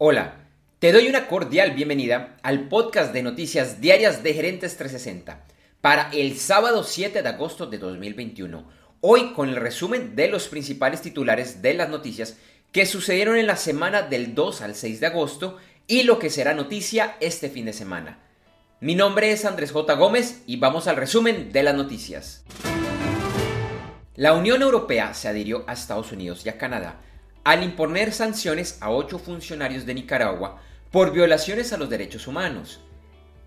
Hola, te doy una cordial bienvenida al podcast de noticias diarias de Gerentes 360 para el sábado 7 de agosto de 2021. Hoy con el resumen de los principales titulares de las noticias que sucedieron en la semana del 2 al 6 de agosto y lo que será noticia este fin de semana. Mi nombre es Andrés J. Gómez y vamos al resumen de las noticias. La Unión Europea se adhirió a Estados Unidos y a Canadá al imponer sanciones a ocho funcionarios de Nicaragua por violaciones a los derechos humanos.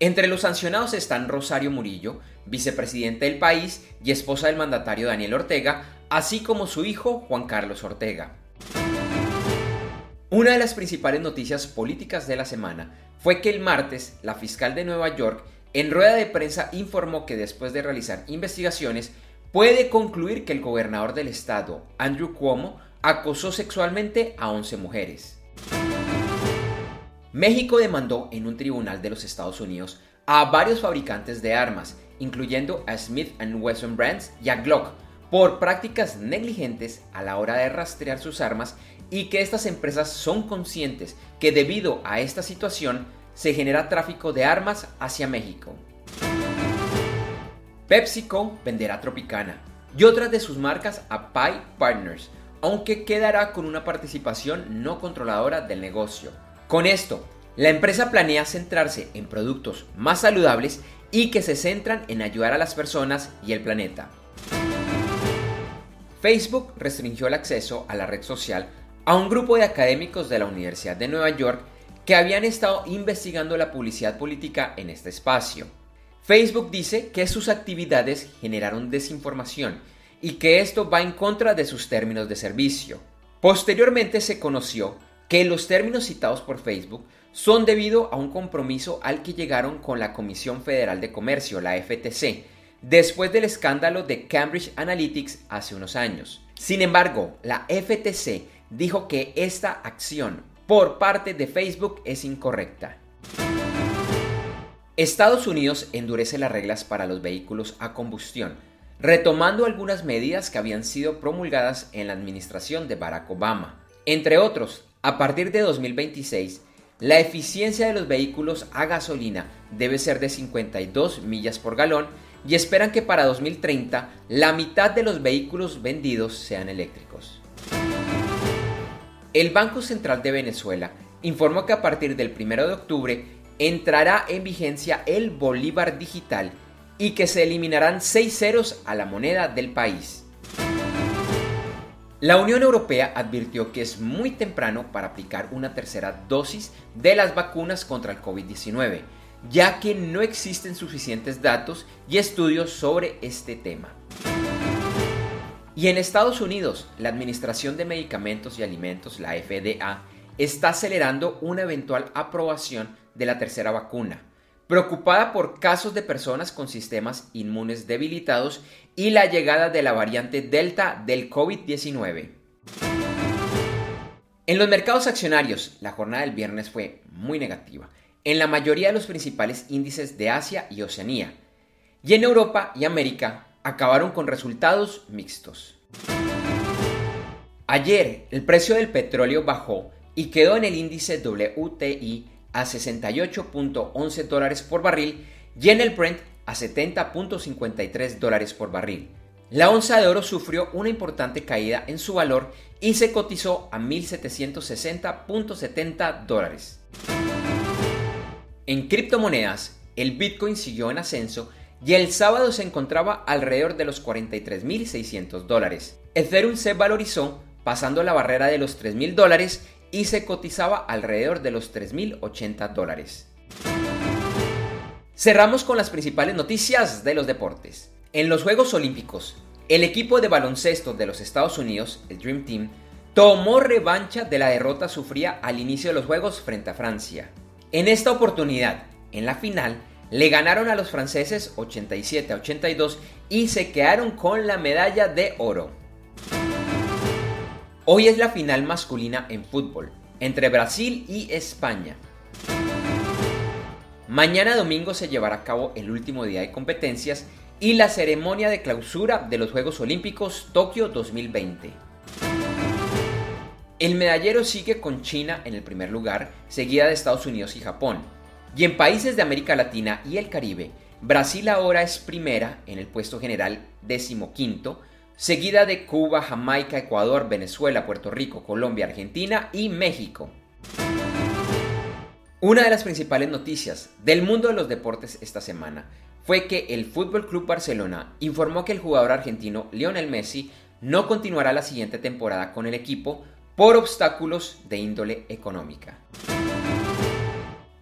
Entre los sancionados están Rosario Murillo, vicepresidente del país y esposa del mandatario Daniel Ortega, así como su hijo Juan Carlos Ortega. Una de las principales noticias políticas de la semana fue que el martes la fiscal de Nueva York en rueda de prensa informó que después de realizar investigaciones puede concluir que el gobernador del estado, Andrew Cuomo, acosó sexualmente a 11 mujeres. México demandó en un tribunal de los Estados Unidos a varios fabricantes de armas, incluyendo a Smith Wesson Brands y a Glock, por prácticas negligentes a la hora de rastrear sus armas y que estas empresas son conscientes que debido a esta situación se genera tráfico de armas hacia México. PepsiCo venderá Tropicana y otras de sus marcas a Pi Partners, aunque quedará con una participación no controladora del negocio. Con esto, la empresa planea centrarse en productos más saludables y que se centran en ayudar a las personas y el planeta. Facebook restringió el acceso a la red social a un grupo de académicos de la Universidad de Nueva York que habían estado investigando la publicidad política en este espacio. Facebook dice que sus actividades generaron desinformación y que esto va en contra de sus términos de servicio. Posteriormente se conoció que los términos citados por Facebook son debido a un compromiso al que llegaron con la Comisión Federal de Comercio, la FTC, después del escándalo de Cambridge Analytics hace unos años. Sin embargo, la FTC dijo que esta acción por parte de Facebook es incorrecta. Estados Unidos endurece las reglas para los vehículos a combustión retomando algunas medidas que habían sido promulgadas en la administración de Barack Obama. Entre otros, a partir de 2026, la eficiencia de los vehículos a gasolina debe ser de 52 millas por galón y esperan que para 2030 la mitad de los vehículos vendidos sean eléctricos. El Banco Central de Venezuela informó que a partir del 1 de octubre entrará en vigencia el Bolívar Digital y que se eliminarán seis ceros a la moneda del país. La Unión Europea advirtió que es muy temprano para aplicar una tercera dosis de las vacunas contra el COVID-19, ya que no existen suficientes datos y estudios sobre este tema. Y en Estados Unidos, la Administración de Medicamentos y Alimentos, la FDA, está acelerando una eventual aprobación de la tercera vacuna preocupada por casos de personas con sistemas inmunes debilitados y la llegada de la variante Delta del COVID-19. En los mercados accionarios, la jornada del viernes fue muy negativa en la mayoría de los principales índices de Asia y Oceanía, y en Europa y América acabaron con resultados mixtos. Ayer el precio del petróleo bajó y quedó en el índice WTI a 68.11 dólares por barril y en el Brent a 70.53 dólares por barril. La onza de oro sufrió una importante caída en su valor y se cotizó a 1.760.70 dólares. En criptomonedas, el Bitcoin siguió en ascenso y el sábado se encontraba alrededor de los 43.600 dólares. Ethereum se valorizó pasando la barrera de los 3.000 dólares y se cotizaba alrededor de los 3.080 dólares. Cerramos con las principales noticias de los deportes. En los Juegos Olímpicos, el equipo de baloncesto de los Estados Unidos, el Dream Team, tomó revancha de la derrota sufrida al inicio de los Juegos frente a Francia. En esta oportunidad, en la final, le ganaron a los franceses 87 a 82 y se quedaron con la medalla de oro. Hoy es la final masculina en fútbol entre Brasil y España. Mañana domingo se llevará a cabo el último día de competencias y la ceremonia de clausura de los Juegos Olímpicos Tokio 2020. El medallero sigue con China en el primer lugar, seguida de Estados Unidos y Japón. Y en países de América Latina y el Caribe, Brasil ahora es primera en el puesto general decimoquinto, seguida de Cuba, Jamaica, Ecuador, Venezuela, Puerto Rico, Colombia, Argentina y México. Una de las principales noticias del mundo de los deportes esta semana fue que el Fútbol Club Barcelona informó que el jugador argentino Lionel Messi no continuará la siguiente temporada con el equipo por obstáculos de índole económica.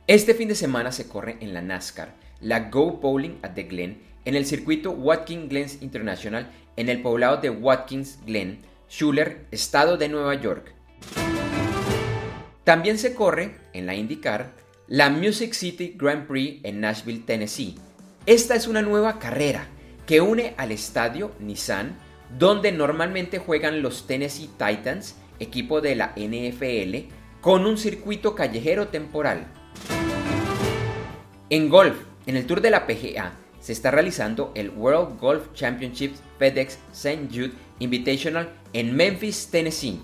Este fin de semana se corre en la NASCAR, la Go Bowling at the Glen, en el circuito Watkins Glen International en el poblado de Watkins Glen, Schuller, estado de Nueva York. También se corre en la IndyCar la Music City Grand Prix en Nashville, Tennessee. Esta es una nueva carrera que une al estadio Nissan, donde normalmente juegan los Tennessee Titans, equipo de la NFL, con un circuito callejero temporal. En golf, en el Tour de la PGA, se está realizando el World Golf Championship FedEx St. Jude Invitational en Memphis, Tennessee.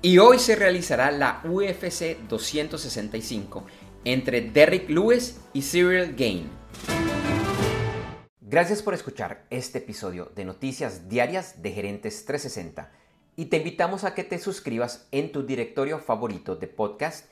Y hoy se realizará la UFC 265 entre Derrick Lewis y Cyril Gain. Gracias por escuchar este episodio de Noticias Diarias de Gerentes 360 y te invitamos a que te suscribas en tu directorio favorito de podcast